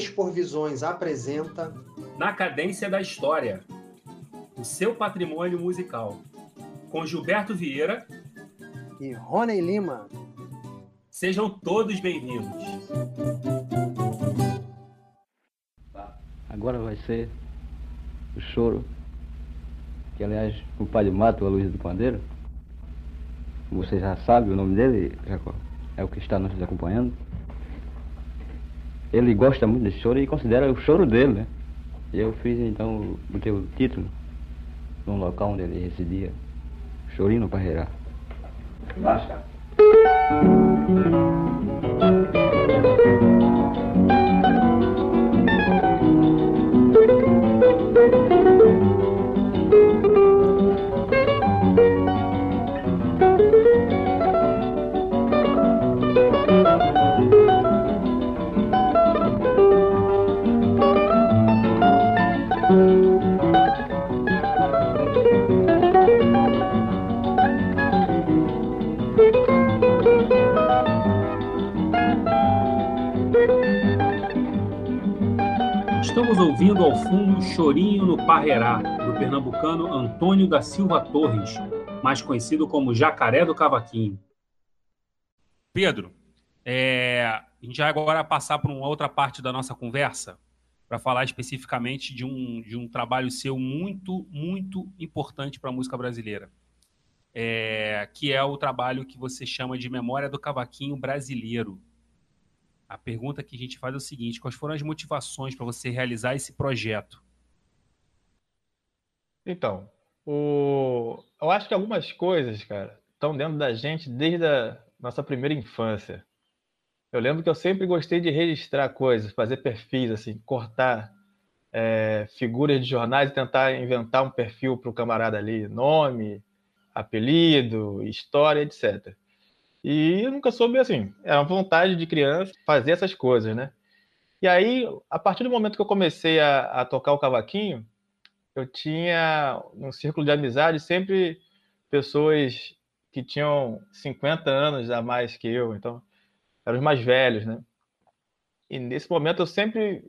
Expor Visões apresenta Na Cadência da História, o seu patrimônio musical, com Gilberto Vieira e Rony Lima. Sejam todos bem-vindos. Agora vai ser o choro, que aliás o Padre Mato, a Luiz do Pandeiro, você já sabe o nome dele, é o que está nos acompanhando. Ele gosta muito desse choro e considera o choro dele, né? Eu fiz então, o título num local onde ele residia, Chorino Parreira. Basta. ouvindo ao fundo Chorinho no Parrerá, do pernambucano Antônio da Silva Torres, mais conhecido como Jacaré do Cavaquinho. Pedro, é, a gente vai agora passar para uma outra parte da nossa conversa para falar especificamente de um, de um trabalho seu muito, muito importante para a música brasileira, é, que é o trabalho que você chama de Memória do Cavaquinho Brasileiro. A pergunta que a gente faz é o seguinte: quais foram as motivações para você realizar esse projeto? Então, o... eu acho que algumas coisas, cara, estão dentro da gente desde a nossa primeira infância. Eu lembro que eu sempre gostei de registrar coisas, fazer perfis, assim, cortar é, figuras de jornais e tentar inventar um perfil para o camarada ali, nome, apelido, história, etc. E eu nunca soube assim, era uma vontade de criança fazer essas coisas, né? E aí, a partir do momento que eu comecei a, a tocar o cavaquinho, eu tinha um círculo de amizade sempre pessoas que tinham 50 anos a mais que eu, então eram os mais velhos, né? E nesse momento eu sempre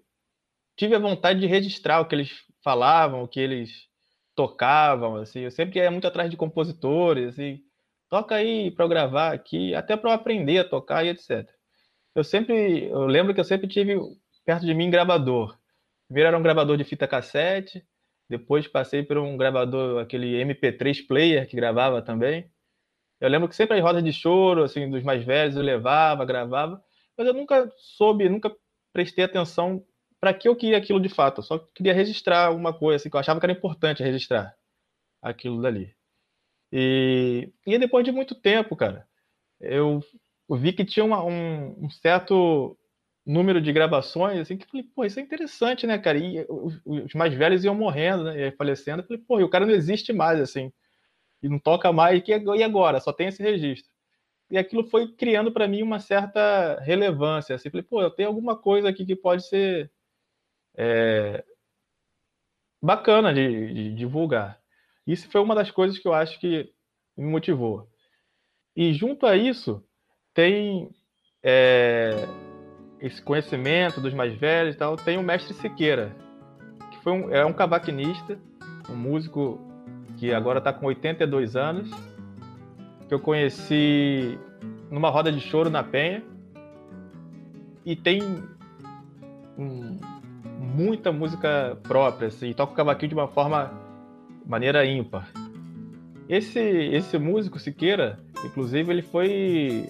tive a vontade de registrar o que eles falavam, o que eles tocavam, assim. Eu sempre ia muito atrás de compositores, assim toca aí para eu gravar aqui, até para eu aprender a tocar e etc. Eu sempre, eu lembro que eu sempre tive perto de mim gravador. Primeiro era um gravador de fita cassete, depois passei por um gravador, aquele MP3 player que gravava também. Eu lembro que sempre as rodas de choro, assim, dos mais velhos, eu levava, gravava, mas eu nunca soube, nunca prestei atenção para que eu queria aquilo de fato. Eu só queria registrar alguma coisa, assim, que eu achava que era importante registrar aquilo dali. E, e depois de muito tempo, cara, eu, vi que tinha uma, um, um, certo número de gravações, assim, que falei, pô, isso é interessante, né, cara? E os, os mais velhos iam morrendo, né, falecendo. Eu falei, pô, e o cara não existe mais, assim, e não toca mais, e agora? Só tem esse registro. E aquilo foi criando para mim uma certa relevância, assim, falei, pô, eu tenho alguma coisa aqui que pode ser é, bacana de, de divulgar. Isso foi uma das coisas que eu acho que me motivou. E junto a isso, tem é, esse conhecimento dos mais velhos e tal, tem o mestre Siqueira, que foi um, é um cavaquinista, um músico que agora está com 82 anos, que eu conheci numa roda de choro na Penha, e tem um, muita música própria, assim, toca o cavaquinho de uma forma maneira ímpar. Esse, esse músico, Siqueira, inclusive, ele foi.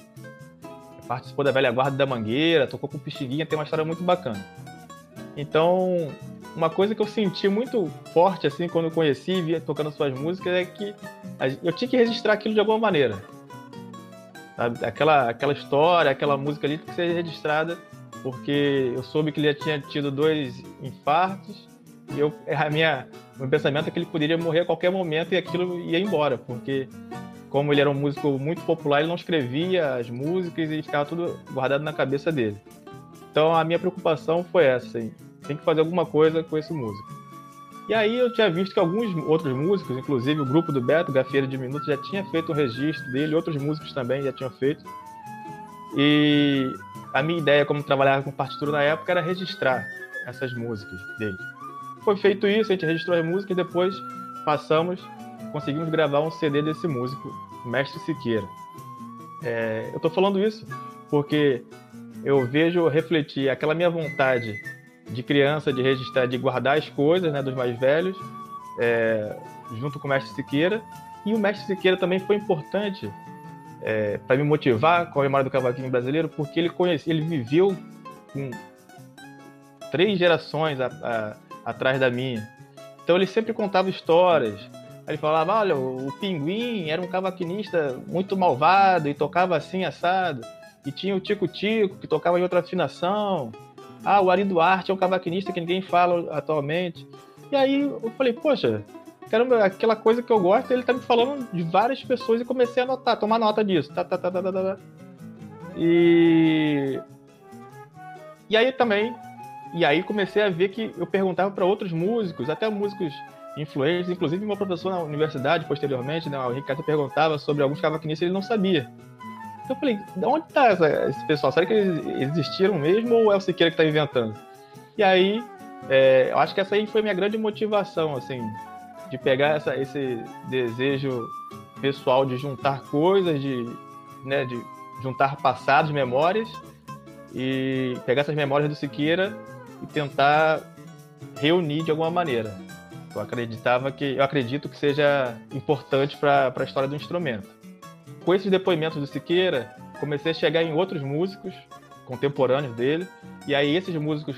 participou da velha guarda da Mangueira, tocou com Pixinguinha, tem uma história muito bacana. Então, uma coisa que eu senti muito forte, assim, quando eu conheci e via tocando suas músicas, é que eu tinha que registrar aquilo de alguma maneira. Aquela, aquela história, aquela música ali tinha que ser registrada, porque eu soube que ele já tinha tido dois infartos, e eu, a minha, meu pensamento é que ele poderia morrer a qualquer momento e aquilo ia embora, porque como ele era um músico muito popular, ele não escrevia as músicas e ficava tudo guardado na cabeça dele. Então a minha preocupação foi essa, assim, tem que fazer alguma coisa com esse músico. E aí eu tinha visto que alguns outros músicos, inclusive o grupo do Beto, Gafeira de Minutos, já tinha feito um registro dele, outros músicos também já tinham feito. E a minha ideia, como trabalhava com partitura na época, era registrar essas músicas dele. Foi feito isso, a gente registrou as músicas e depois passamos, conseguimos gravar um CD desse músico, Mestre Siqueira. É, eu estou falando isso porque eu vejo refletir aquela minha vontade de criança de registrar, de guardar as coisas né, dos mais velhos, é, junto com o Mestre Siqueira. E o Mestre Siqueira também foi importante é, para me motivar com a memória do cavaquinho brasileiro, porque ele conhecia, ele viveu com três gerações a, atrás da minha. Então ele sempre contava histórias. Ele falava, olha, o Pinguim era um cavaquinista muito malvado e tocava assim assado. E tinha o Tico Tico, que tocava em outra afinação. Ah, o Ari Duarte é um cavaquinista que ninguém fala atualmente. E aí eu falei, poxa, caramba, aquela coisa que eu gosto, ele tá me falando de várias pessoas e comecei a anotar, tomar nota disso. Tá, tá, tá, tá, tá, tá. E. E aí também. E aí comecei a ver que eu perguntava para outros músicos, até músicos influentes, inclusive meu professor na universidade, posteriormente, né, o Ricardo perguntava sobre alguns cavaquinistas ele não sabia. Então eu falei, de onde está esse pessoal? Será que eles existiram mesmo ou é o Siqueira que está inventando? E aí, é, eu acho que essa aí foi minha grande motivação, assim, de pegar essa, esse desejo pessoal de juntar coisas, de, né, de juntar passados, memórias, e pegar essas memórias do Siqueira e tentar reunir de alguma maneira. Eu acreditava que, eu acredito que seja importante para a história do instrumento. Com esses depoimentos do Siqueira, comecei a chegar em outros músicos contemporâneos dele, e aí esses músicos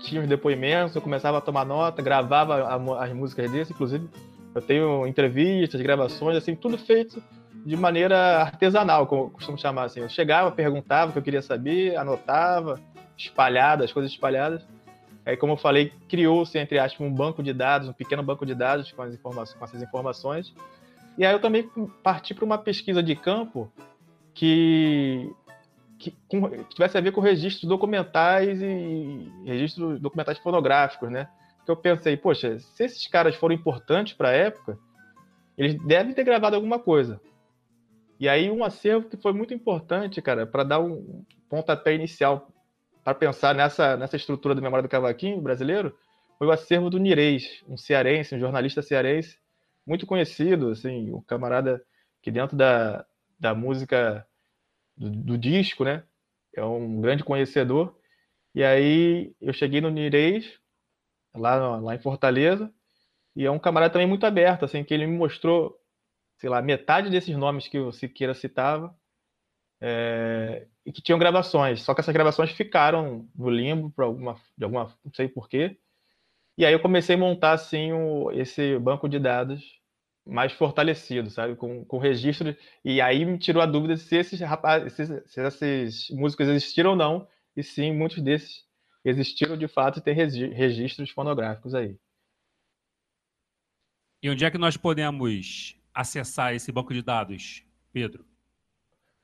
tinha os depoimentos, eu começava a tomar nota, gravava as músicas desse, inclusive eu tenho entrevistas, gravações, assim, tudo feito de maneira artesanal, como eu costumo chamar assim. Eu chegava, perguntava o que eu queria saber, anotava, espalhada, as coisas espalhadas. Aí, como eu falei, criou-se, entre aspas, um banco de dados, um pequeno banco de dados com, as informações, com essas informações. E aí eu também parti para uma pesquisa de campo que que, com, que tivesse a ver com registros documentais e registros documentais fonográficos, né? Que eu pensei, poxa, se esses caras foram importantes para a época, eles devem ter gravado alguma coisa. E aí um acervo que foi muito importante, cara, para dar um pontapé inicial para pensar nessa, nessa estrutura da memória do cavaquinho brasileiro, foi o acervo do Nirês, um cearense, um jornalista cearense, muito conhecido, assim, um camarada que dentro da, da música do, do, disco, né? É um grande conhecedor. E aí eu cheguei no Nireis, lá, lá em Fortaleza, e é um camarada também muito aberto, assim, que ele me mostrou, sei lá, metade desses nomes que o Siqueira citava, é, e que tinham gravações. Só que essas gravações ficaram no limbo por alguma, de alguma, não sei porquê. E aí eu comecei a montar assim o, esse banco de dados mais fortalecido, sabe? Com, com registro. E aí me tirou a dúvida se esses rapazes, se, se esses músicos existiram ou não. E sim, muitos desses existiram de fato e tem registros fonográficos aí. E onde é que nós podemos acessar esse banco de dados, Pedro?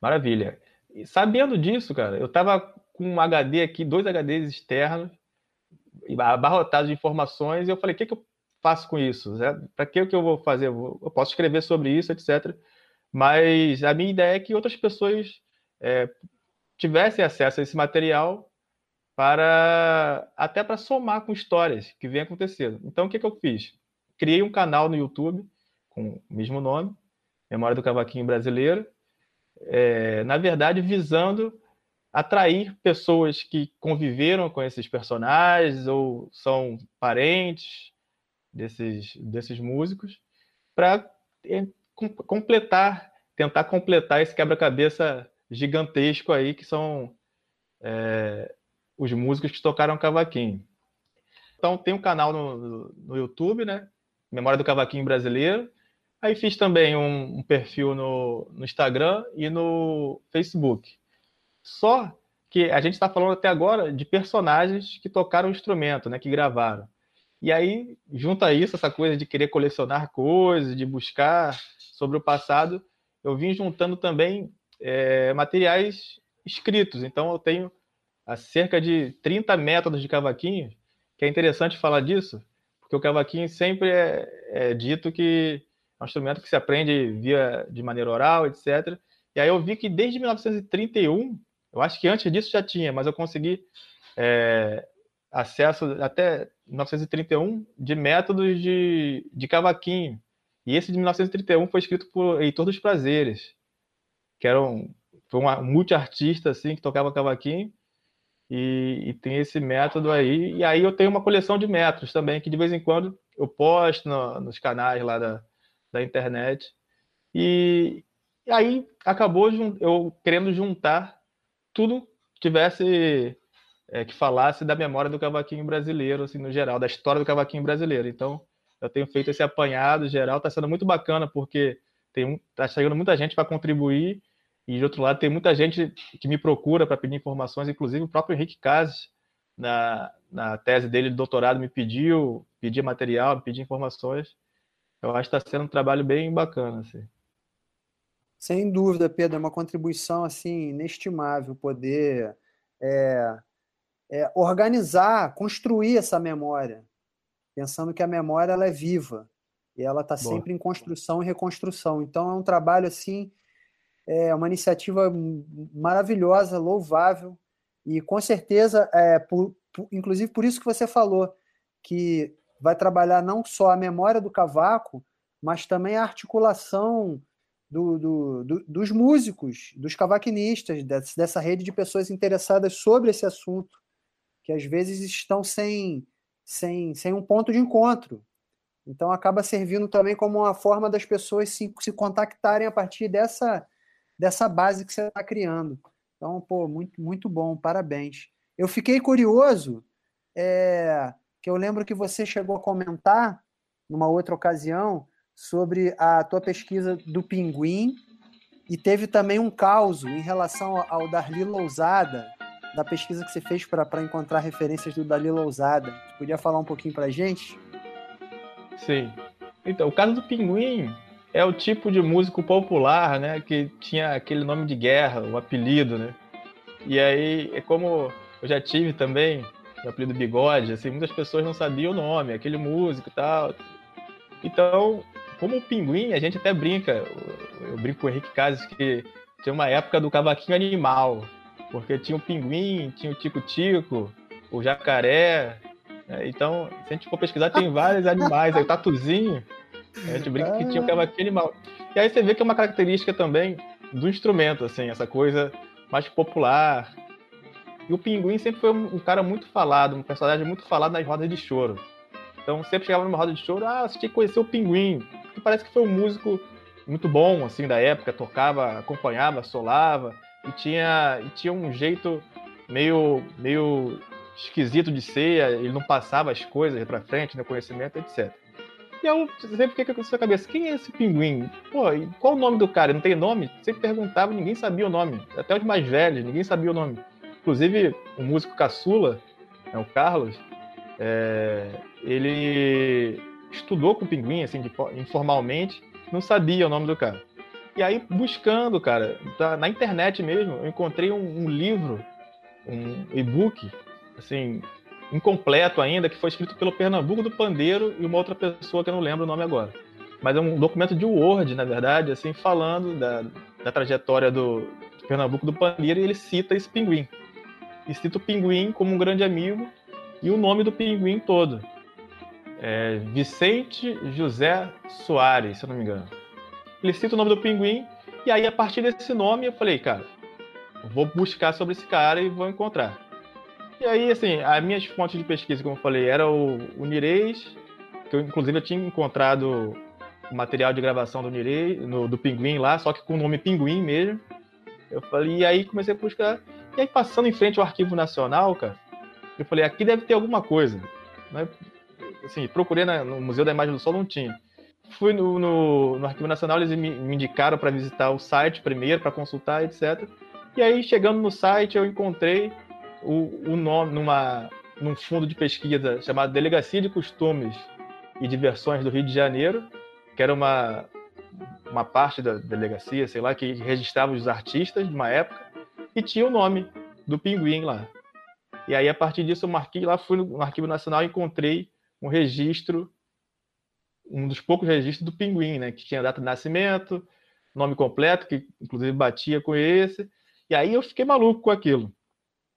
Maravilha. E sabendo disso, cara, eu estava com um HD aqui, dois HDs externos, abarrotados de informações, e eu falei, o que, que eu faço com isso? Né? Para que, que eu vou fazer? Eu posso escrever sobre isso, etc. Mas a minha ideia é que outras pessoas é, tivessem acesso a esse material para até para somar com histórias que vem acontecendo. Então, o que, que eu fiz? Criei um canal no YouTube com o mesmo nome, Memória do Cavaquinho Brasileiro, é, na verdade visando atrair pessoas que conviveram com esses personagens ou são parentes desses, desses músicos para é, completar, tentar completar esse quebra-cabeça gigantesco aí que são é, os músicos que tocaram cavaquinho. Então tem um canal no, no YouTube, né? Memória do Cavaquinho Brasileiro. Aí fiz também um, um perfil no, no Instagram e no Facebook. Só que a gente está falando até agora de personagens que tocaram o instrumento, né? Que gravaram. E aí, junto a isso, essa coisa de querer colecionar coisas, de buscar sobre o passado, eu vim juntando também é, materiais escritos. Então, eu tenho cerca de 30 métodos de cavaquinho, que é interessante falar disso, porque o cavaquinho sempre é, é dito que um instrumento que se aprende via de maneira oral, etc. E aí eu vi que desde 1931 Eu acho que antes disso já tinha, mas eu consegui é, acesso até 1931 de métodos de, de cavaquinho. E esse de 1931 foi escrito por Heitor dos Prazeres, que era um, foi um multiartista assim, que tocava cavaquinho. E, e, tem esse método aí. E aí eu tenho uma coleção de métodos também, que de vez em quando eu posto no, nos canais lá da, da internet. E, aí acabou eu querendo juntar tudo que tivesse é, que falasse da memória do cavaquinho brasileiro, assim, no geral, da história do cavaquinho brasileiro. Então, eu tenho feito esse apanhado geral, está sendo muito bacana, porque tem tá chegando muita gente para contribuir, e de outro lado, tem muita gente que me procura para pedir informações, inclusive o próprio Henrique Cases, na, na tese dele de doutorado, me pediu, pedia material, me pedia informações. Eu acho que está sendo um trabalho bem bacana. Assim. Sem dúvida, Pedro, é uma contribuição assim inestimável poder é, é, organizar, construir essa memória, pensando que a memória ela é viva e ela está sempre em construção e reconstrução. Então é um trabalho assim, é uma iniciativa maravilhosa, louvável e com certeza, é, por, por, inclusive por isso que você falou que vai trabalhar não só a memória do cavaco, mas também a articulação do, do, do, dos músicos, dos cavaquinistas, dessa rede de pessoas interessadas sobre esse assunto que às vezes estão sem, sem, sem um ponto de encontro. Então acaba servindo também como uma forma das pessoas se, se contactarem a partir dessa, dessa base que você está criando. Então, pô, muito, muito bom, parabéns. Eu fiquei curioso, é, que eu lembro que você chegou a comentar numa outra ocasião sobre a tua pesquisa do pinguim e teve também um caos em relação ao Darli Lousada, da pesquisa que você fez para encontrar referências do Dalila Ousada. Você podia falar um pouquinho para a gente? Sim. Então, o caso do Pinguim é o tipo de músico popular, né, que tinha aquele nome de guerra, o apelido, né? E aí, é como eu já tive também o apelido Bigode, assim, muitas pessoas não sabiam o nome, aquele músico e tal. Então, como o Pinguim, a gente até brinca, eu brinco com o Henrique Cases que tinha uma época do cavaquinho animal, porque tinha o pinguim, tinha o tico-tico, o jacaré. Né? Então, se a gente for pesquisar, tem vários animais. Aí, o tatuzinho, a gente brinca que tinha o cavaquinho animal. E aí você vê que é uma característica também do instrumento, assim, essa coisa mais popular. E o pinguim sempre foi um, cara muito falado, um personagem muito falado nas rodas de choro. Então, sempre chegava numa roda de choro, ah, você tinha que conhecer o pinguim. Porque parece que foi um músico muito bom, assim, da época, tocava, acompanhava, solava e tinha, e tinha um jeito meio, meio esquisito de ser, ele não passava as coisas para frente, no né, conhecimento, etc. E eu sempre fiquei com na cabeça, quem é esse pinguim? Pô, qual o nome do cara? Não tem nome? Sempre perguntava, ninguém sabia o nome. Até os mais velhos, ninguém sabia o nome. Inclusive, o músico caçula, é o Carlos, é, ele estudou com o pinguim, assim, de, informalmente, não sabia o nome do cara. E aí, buscando, cara, tá, na internet mesmo, eu encontrei um, um livro, um e-book, assim, incompleto ainda, que foi escrito pelo Pernambuco do Pandeiro e uma outra pessoa que eu não lembro o nome agora. Mas é um documento de Word, na verdade, assim, falando da, da trajetória do Pernambuco do Pandeiro, e ele cita esse pinguim. Cita o pinguim como um grande amigo e o nome do pinguim todo. É Vicente José Soares, se eu não me engano ele cita o nome do pinguim, e aí a partir desse nome eu falei, cara, vou buscar sobre esse cara e vou encontrar. E aí, assim, as minhas fontes de pesquisa, como eu falei, era o, o Nirês, que eu inclusive eu tinha encontrado o material de gravação do Nirês, no, do Pinguim lá, só que com o nome Pinguim mesmo. Eu falei, e aí comecei a buscar. E aí, passando em frente ao Arquivo Nacional, cara, eu falei, aqui deve ter alguma coisa. Né? Assim, procurei na, no Museu da Imagem do Sol, não tinha fui no, no, no Arquivo Nacional, eles me, me indicaram para visitar o site primeiro, para consultar, etc. E aí, chegando no site, eu encontrei o, o nome numa, num fundo de pesquisa chamado Delegacia de Costumes e Diversões do Rio de Janeiro, que era uma, uma parte da delegacia, sei lá, que registrava os artistas de uma época, e tinha o nome do Pinguim lá. E aí, a partir disso, eu marquei lá, fui no Arquivo Nacional e encontrei um registro um dos poucos registros do Pinguim, né? Que tinha data de nascimento, nome completo, que inclusive batia com esse. E aí eu fiquei maluco com aquilo.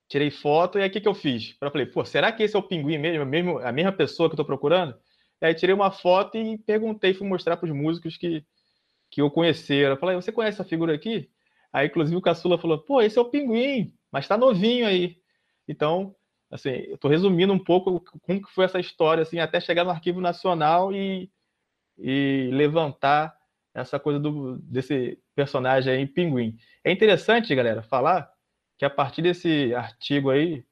Tirei foto e aí o que, que eu fiz? Eu falei, pô, será que esse é o pinguim mesmo, mesmo a mesma pessoa que eu tô procurando? E aí tirei uma foto e perguntei, fui mostrar para os músicos que, que eu conheceram. Eu falei, você conhece essa figura aqui? Aí, inclusive, o Caçula falou, pô, esse é o pinguim, mas tá novinho aí. Então, assim, eu tô resumindo um pouco como que foi essa história, assim, até chegar no Arquivo Nacional e, e levantar essa coisa do, desse personagem aí, Pinguim. É interessante, galera, falar que a partir desse artigo aí,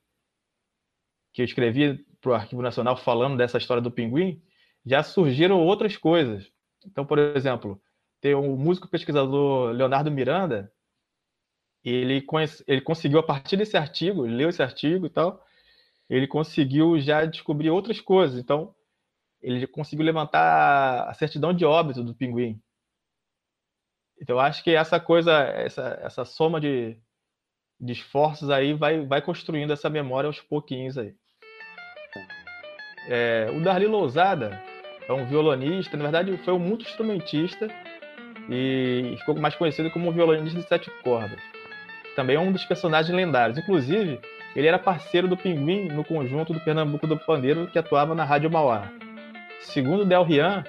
que eu escrevi para o Arquivo Nacional falando dessa história do Pinguim, já surgiram outras coisas. Então, por exemplo, tem um músico pesquisador Leonardo Miranda, ele, conhece, ele conseguiu, a partir desse artigo, leu esse artigo e tal, ele conseguiu já descobrir outras coisas. Então, ele conseguiu levantar a certidão de óbito do pinguim. Então, eu acho que essa coisa, essa, essa soma de, de esforços aí vai, vai construindo essa memória aos pouquinhos aí. É, o Darli Lousada é um violonista, na verdade foi um muito instrumentista e ficou mais conhecido como violonista de sete cordas. Também é um dos personagens lendários. Inclusive, ele era parceiro do Pinguim no conjunto do Pernambuco do Pandeiro que atuava na Rádio Mauá. Segundo Del Rian,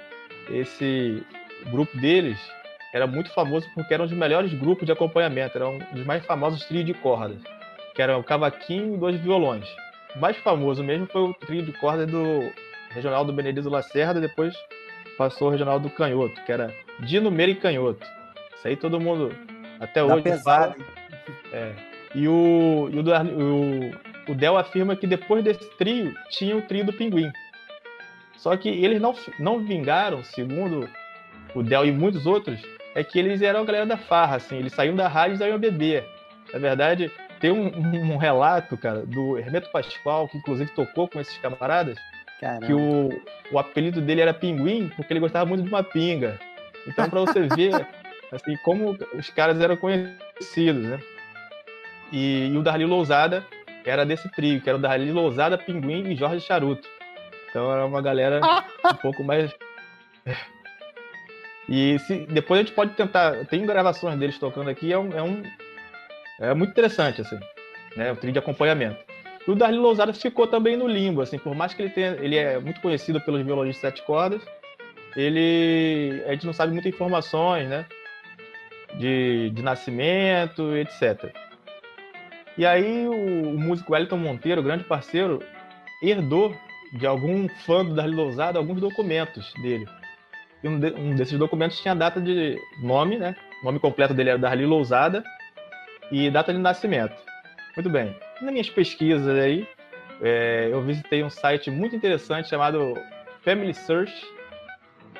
esse grupo deles era muito famoso porque era um dos melhores grupos de acompanhamento, era um dos mais famosos trios de cordas, que eram o cavaquinho e dois violões. O mais famoso mesmo foi o trio de cordas do Regional do Benedito Lacerda, depois passou o Regional do Canhoto, que era Dino Meira e Canhoto. Isso aí todo mundo até hoje fala. É. E o, e o, o, o Del afirma que depois desse trio tinha o trio do Pinguim. Só que eles não, não vingaram, segundo o Del e muitos outros, é que eles eram a galera da farra, assim, eles saíam da rádio e saíam beber. Na verdade, tem um, um, relato, cara, do Hermeto Pascoal, que inclusive tocou com esses camaradas, Caramba. que o, o apelido dele era Pinguim, porque ele gostava muito de uma pinga. Então, para você ver, assim, como os caras eram conhecidos, né? E, e o Darli Lousada era desse trio, que era o Darli Lousada, Pinguim e Jorge Charuto. Então era uma galera um pouco mais e se, depois a gente pode tentar. Tem gravações deles tocando aqui, é um. É, um, é muito interessante, assim. Né? O trio de acompanhamento. E o Darli Lousada ficou também no limbo, assim, por mais que ele tenha. Ele é muito conhecido pelos violões de sete cordas, ele. A gente não sabe muitas informações, né? De, de nascimento, etc. E aí o, o músico Wellington Monteiro, grande parceiro, herdou de algum fã do Darli Lousada alguns documentos dele e um, de, um, desses documentos tinha data de nome, né? O nome completo dele era Darli Lousada e data de nascimento. Muito bem. Nas minhas pesquisas aí, é, eu visitei um site muito interessante chamado Family Search,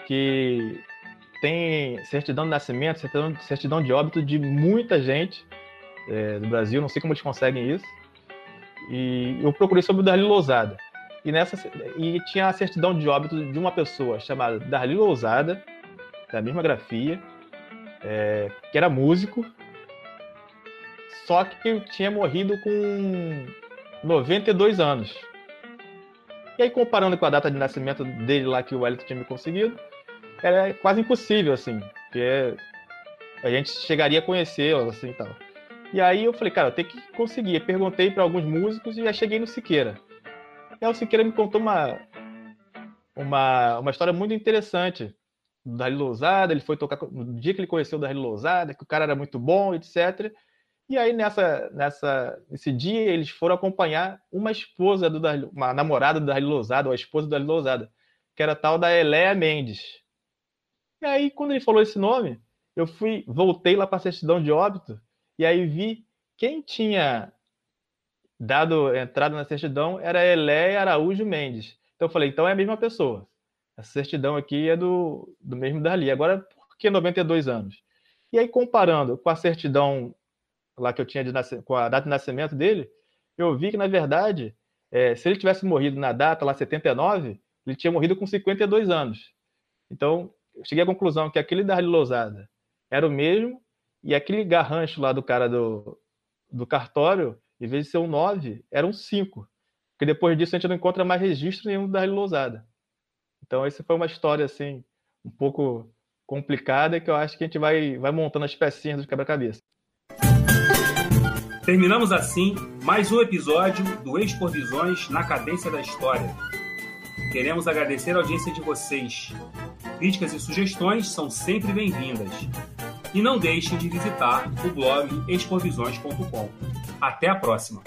que tem certidão de nascimento, certidão, certidão de óbito de muita gente é, do Brasil. Não sei como eles conseguem isso. E eu procurei sobre o Darli Lousada. E, nessa, e tinha a certidão de óbito de uma pessoa chamada Darli Lousada, da mesma grafia, é, que era músico, só que tinha morrido com 92 anos. E aí, comparando com a data de nascimento dele lá que o Wellington tinha me conseguido, era quase impossível, assim, porque a gente chegaria a conhecê-lo, assim, tal. E aí eu falei, cara, eu tenho que conseguir. Eu perguntei para alguns músicos e já cheguei no Siqueira. E o Siqueira me contou uma, uma, uma história muito interessante do Darry Lousada. Ele foi tocar no dia que ele conheceu o Darry Lousada, que o cara era muito bom, etc. E aí, nessa, nessa, nesse dia, eles foram acompanhar uma esposa do Darly, uma namorada do Darry Lousada, ou a esposa do Darly Lousada, que era tal da Eléa Mendes. E aí, quando ele falou esse nome, eu fui, voltei lá para a certidão de óbito, e aí vi quem tinha dado entrada na certidão era Eléia Araújo Mendes. Então eu falei, então é a mesma pessoa. Essa certidão aqui é do, do mesmo dali. Agora, por que 92 anos? E aí, comparando com a certidão lá que eu tinha de com a data de nascimento dele, eu vi que, na verdade, é, se ele tivesse morrido na data lá 79, ele tinha morrido com 52 anos. Então, eu cheguei à conclusão que aquele Darli Lousada era o mesmo, e aquele garrancho lá do cara do, do cartório, em vez de ser um 9, era um 5. Porque depois disso a gente não encontra mais registro nenhum da Lousada. Então, essa foi uma história assim, um pouco complicada que eu acho que a gente vai, vai montando as pecinhas do quebra-cabeça. Terminamos assim mais um episódio do Expor Visões na Cadência da História. Queremos agradecer a audiência de vocês. Críticas e sugestões são sempre bem-vindas. E não deixem de visitar o blog expovisões.com. Até a próxima!